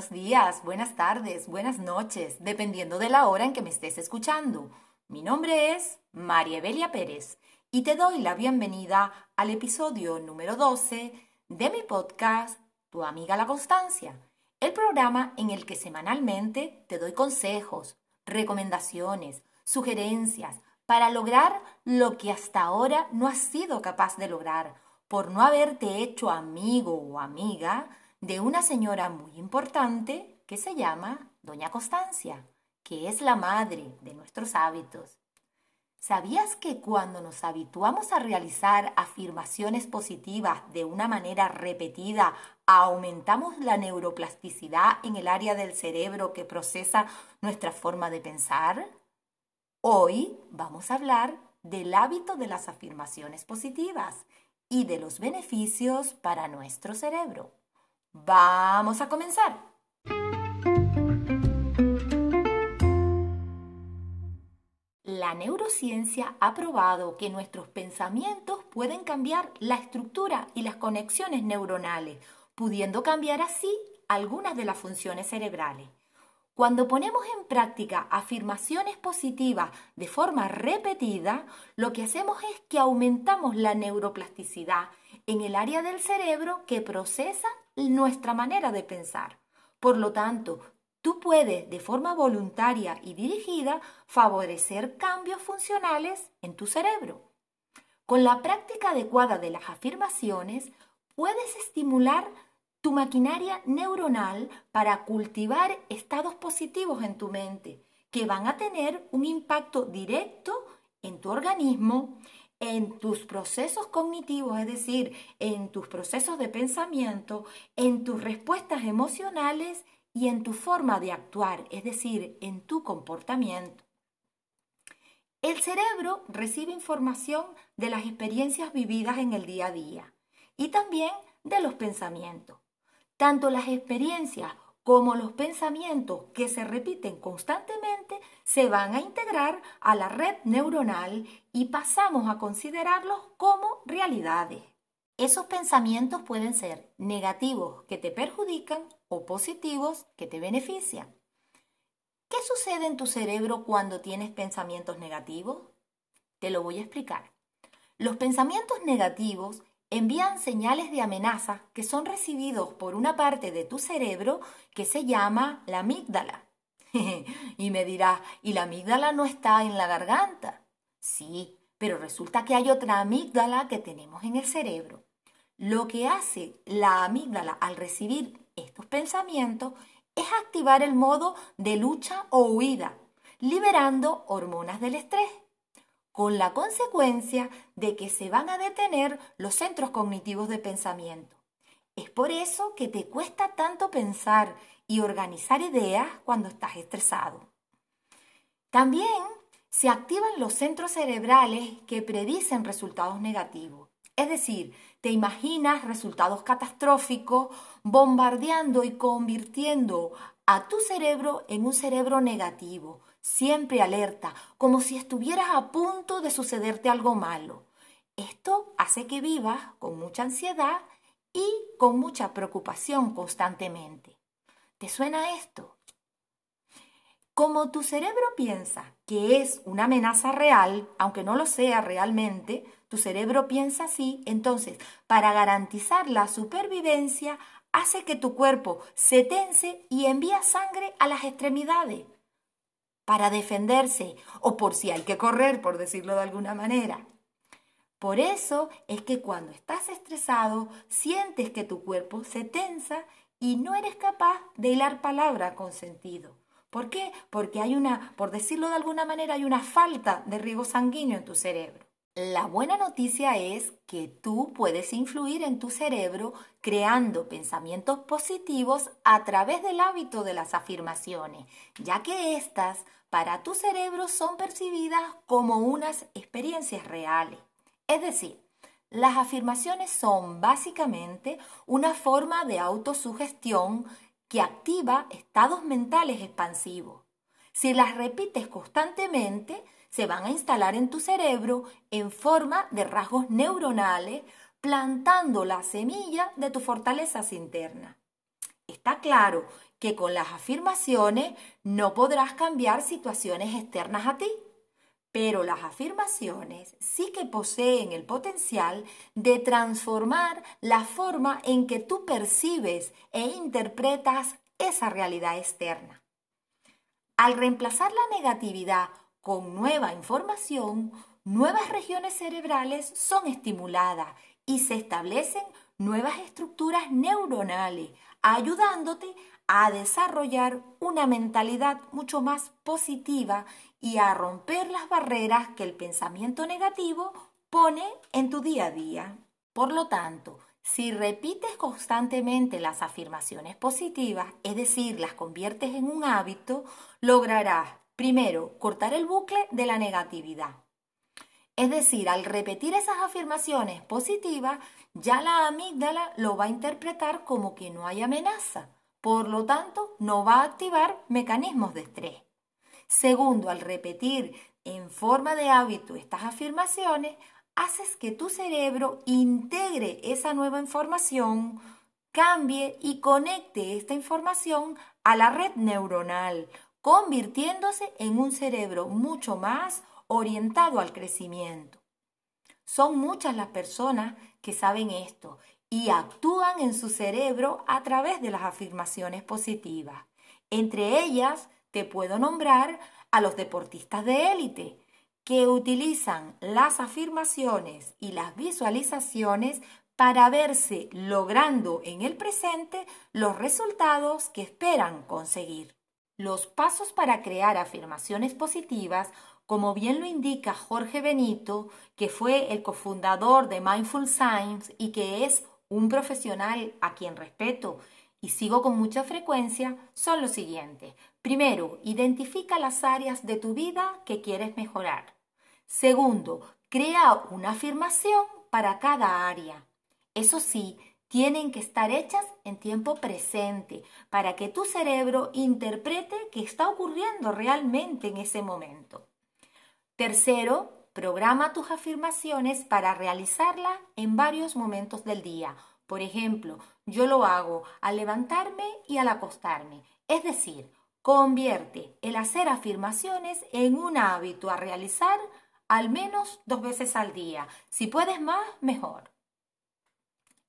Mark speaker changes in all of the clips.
Speaker 1: buenos días, buenas tardes, buenas noches, dependiendo de la hora en que me estés escuchando. Mi nombre es María Evelia Pérez y te doy la bienvenida al episodio número 12 de mi podcast Tu amiga la constancia, el programa en el que semanalmente te doy consejos, recomendaciones, sugerencias para lograr lo que hasta ahora no has sido capaz de lograr por no haberte hecho amigo o amiga de una señora muy importante que se llama Doña Constancia, que es la madre de nuestros hábitos. ¿Sabías que cuando nos habituamos a realizar afirmaciones positivas de una manera repetida, aumentamos la neuroplasticidad en el área del cerebro que procesa nuestra forma de pensar? Hoy vamos a hablar del hábito de las afirmaciones positivas y de los beneficios para nuestro cerebro. Vamos a comenzar. La neurociencia ha probado que nuestros pensamientos pueden cambiar la estructura y las conexiones neuronales, pudiendo cambiar así algunas de las funciones cerebrales. Cuando ponemos en práctica afirmaciones positivas de forma repetida, lo que hacemos es que aumentamos la neuroplasticidad en el área del cerebro que procesa nuestra manera de pensar. Por lo tanto, tú puedes de forma voluntaria y dirigida favorecer cambios funcionales en tu cerebro. Con la práctica adecuada de las afirmaciones, puedes estimular tu maquinaria neuronal para cultivar estados positivos en tu mente que van a tener un impacto directo en tu organismo en tus procesos cognitivos, es decir, en tus procesos de pensamiento, en tus respuestas emocionales y en tu forma de actuar, es decir, en tu comportamiento. El cerebro recibe información de las experiencias vividas en el día a día y también de los pensamientos. Tanto las experiencias como los pensamientos que se repiten constantemente se van a integrar a la red neuronal y pasamos a considerarlos como realidades. Esos pensamientos pueden ser negativos que te perjudican o positivos que te benefician. ¿Qué sucede en tu cerebro cuando tienes pensamientos negativos? Te lo voy a explicar. Los pensamientos negativos envían señales de amenaza que son recibidos por una parte de tu cerebro que se llama la amígdala. y me dirás, ¿y la amígdala no está en la garganta? Sí, pero resulta que hay otra amígdala que tenemos en el cerebro. Lo que hace la amígdala al recibir estos pensamientos es activar el modo de lucha o huida, liberando hormonas del estrés con la consecuencia de que se van a detener los centros cognitivos de pensamiento. Es por eso que te cuesta tanto pensar y organizar ideas cuando estás estresado. También se activan los centros cerebrales que predicen resultados negativos. Es decir, te imaginas resultados catastróficos bombardeando y convirtiendo a tu cerebro en un cerebro negativo, siempre alerta, como si estuvieras a punto de sucederte algo malo. Esto hace que vivas con mucha ansiedad y con mucha preocupación constantemente. ¿Te suena esto? Como tu cerebro piensa que es una amenaza real, aunque no lo sea realmente, tu cerebro piensa así, entonces, para garantizar la supervivencia, hace que tu cuerpo se tense y envía sangre a las extremidades para defenderse o por si hay que correr, por decirlo de alguna manera. Por eso es que cuando estás estresado, sientes que tu cuerpo se tensa y no eres capaz de hilar palabra con sentido. ¿Por qué? Porque hay una, por decirlo de alguna manera, hay una falta de riego sanguíneo en tu cerebro. La buena noticia es que tú puedes influir en tu cerebro creando pensamientos positivos a través del hábito de las afirmaciones, ya que éstas para tu cerebro son percibidas como unas experiencias reales. Es decir, las afirmaciones son básicamente una forma de autosugestión que activa estados mentales expansivos. Si las repites constantemente, se van a instalar en tu cerebro en forma de rasgos neuronales, plantando la semilla de tus fortalezas internas. Está claro que con las afirmaciones no podrás cambiar situaciones externas a ti. Pero las afirmaciones sí que poseen el potencial de transformar la forma en que tú percibes e interpretas esa realidad externa. Al reemplazar la negatividad con nueva información, nuevas regiones cerebrales son estimuladas y se establecen nuevas estructuras neuronales, ayudándote a desarrollar una mentalidad mucho más positiva y a romper las barreras que el pensamiento negativo pone en tu día a día. Por lo tanto, si repites constantemente las afirmaciones positivas, es decir, las conviertes en un hábito, lograrás, primero, cortar el bucle de la negatividad. Es decir, al repetir esas afirmaciones positivas, ya la amígdala lo va a interpretar como que no hay amenaza por lo tanto, no va a activar mecanismos de estrés. Segundo, al repetir en forma de hábito estas afirmaciones, haces que tu cerebro integre esa nueva información, cambie y conecte esta información a la red neuronal, convirtiéndose en un cerebro mucho más orientado al crecimiento. Son muchas las personas que saben esto y actúan en su cerebro a través de las afirmaciones positivas. Entre ellas te puedo nombrar a los deportistas de élite, que utilizan las afirmaciones y las visualizaciones para verse logrando en el presente los resultados que esperan conseguir. Los pasos para crear afirmaciones positivas, como bien lo indica Jorge Benito, que fue el cofundador de Mindful Science y que es un profesional a quien respeto y sigo con mucha frecuencia son los siguientes. Primero, identifica las áreas de tu vida que quieres mejorar. Segundo, crea una afirmación para cada área. Eso sí, tienen que estar hechas en tiempo presente para que tu cerebro interprete qué está ocurriendo realmente en ese momento. Tercero, Programa tus afirmaciones para realizarla en varios momentos del día. Por ejemplo, yo lo hago al levantarme y al acostarme. Es decir, convierte el hacer afirmaciones en un hábito a realizar al menos dos veces al día. Si puedes más, mejor.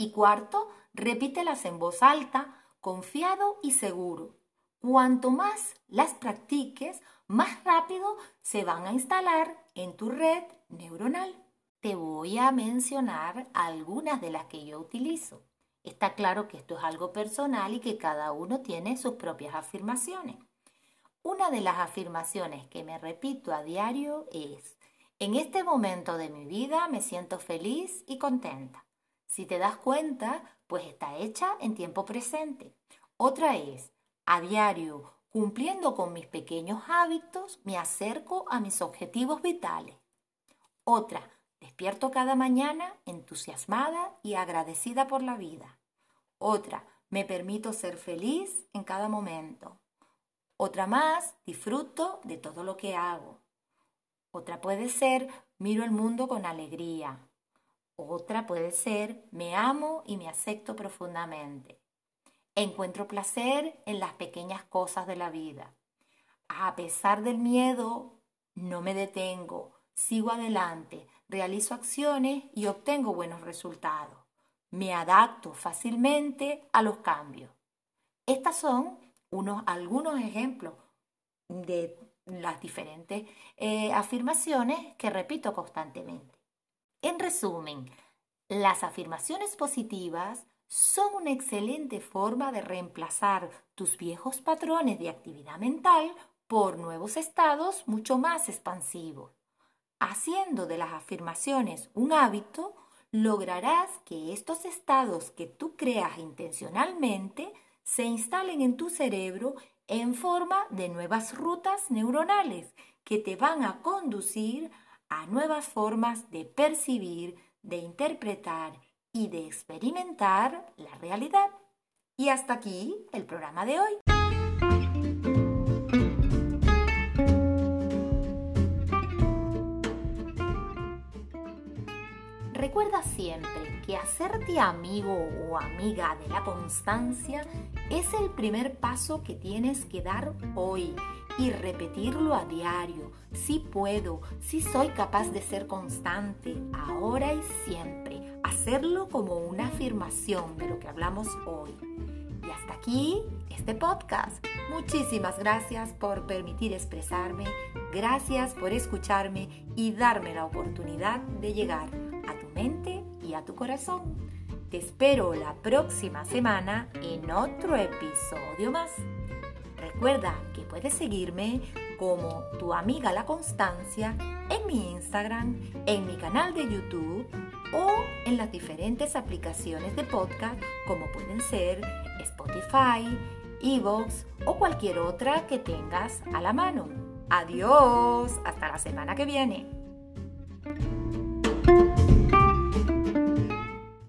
Speaker 1: Y cuarto, repítelas en voz alta, confiado y seguro. Cuanto más las practiques, más rápido se van a instalar en tu red neuronal. Te voy a mencionar algunas de las que yo utilizo. Está claro que esto es algo personal y que cada uno tiene sus propias afirmaciones. Una de las afirmaciones que me repito a diario es, en este momento de mi vida me siento feliz y contenta. Si te das cuenta, pues está hecha en tiempo presente. Otra es, a diario Cumpliendo con mis pequeños hábitos, me acerco a mis objetivos vitales. Otra, despierto cada mañana entusiasmada y agradecida por la vida. Otra, me permito ser feliz en cada momento. Otra más, disfruto de todo lo que hago. Otra puede ser, miro el mundo con alegría. Otra puede ser, me amo y me acepto profundamente. Encuentro placer en las pequeñas cosas de la vida. A pesar del miedo, no me detengo, sigo adelante, realizo acciones y obtengo buenos resultados. Me adapto fácilmente a los cambios. Estas son unos, algunos ejemplos de las diferentes eh, afirmaciones que repito constantemente. En resumen, las afirmaciones positivas son una excelente forma de reemplazar tus viejos patrones de actividad mental por nuevos estados mucho más expansivos. Haciendo de las afirmaciones un hábito, lograrás que estos estados que tú creas intencionalmente se instalen en tu cerebro en forma de nuevas rutas neuronales que te van a conducir a nuevas formas de percibir, de interpretar y de experimentar la realidad. Y hasta aquí el programa de hoy. Recuerda siempre que hacerte amigo o amiga de la constancia es el primer paso que tienes que dar hoy y repetirlo a diario. Si puedo, si soy capaz de ser constante, ahora y siempre. Hacerlo como una afirmación de lo que hablamos hoy. Y hasta aquí este podcast. Muchísimas gracias por permitir expresarme, gracias por escucharme y darme la oportunidad de llegar a tu mente y a tu corazón. Te espero la próxima semana en otro episodio más. Recuerda que puedes seguirme como tu amiga La Constancia en mi Instagram, en mi canal de YouTube o en las diferentes aplicaciones de podcast como pueden ser Spotify, Evox o cualquier otra que tengas a la mano. Adiós, hasta la semana que viene.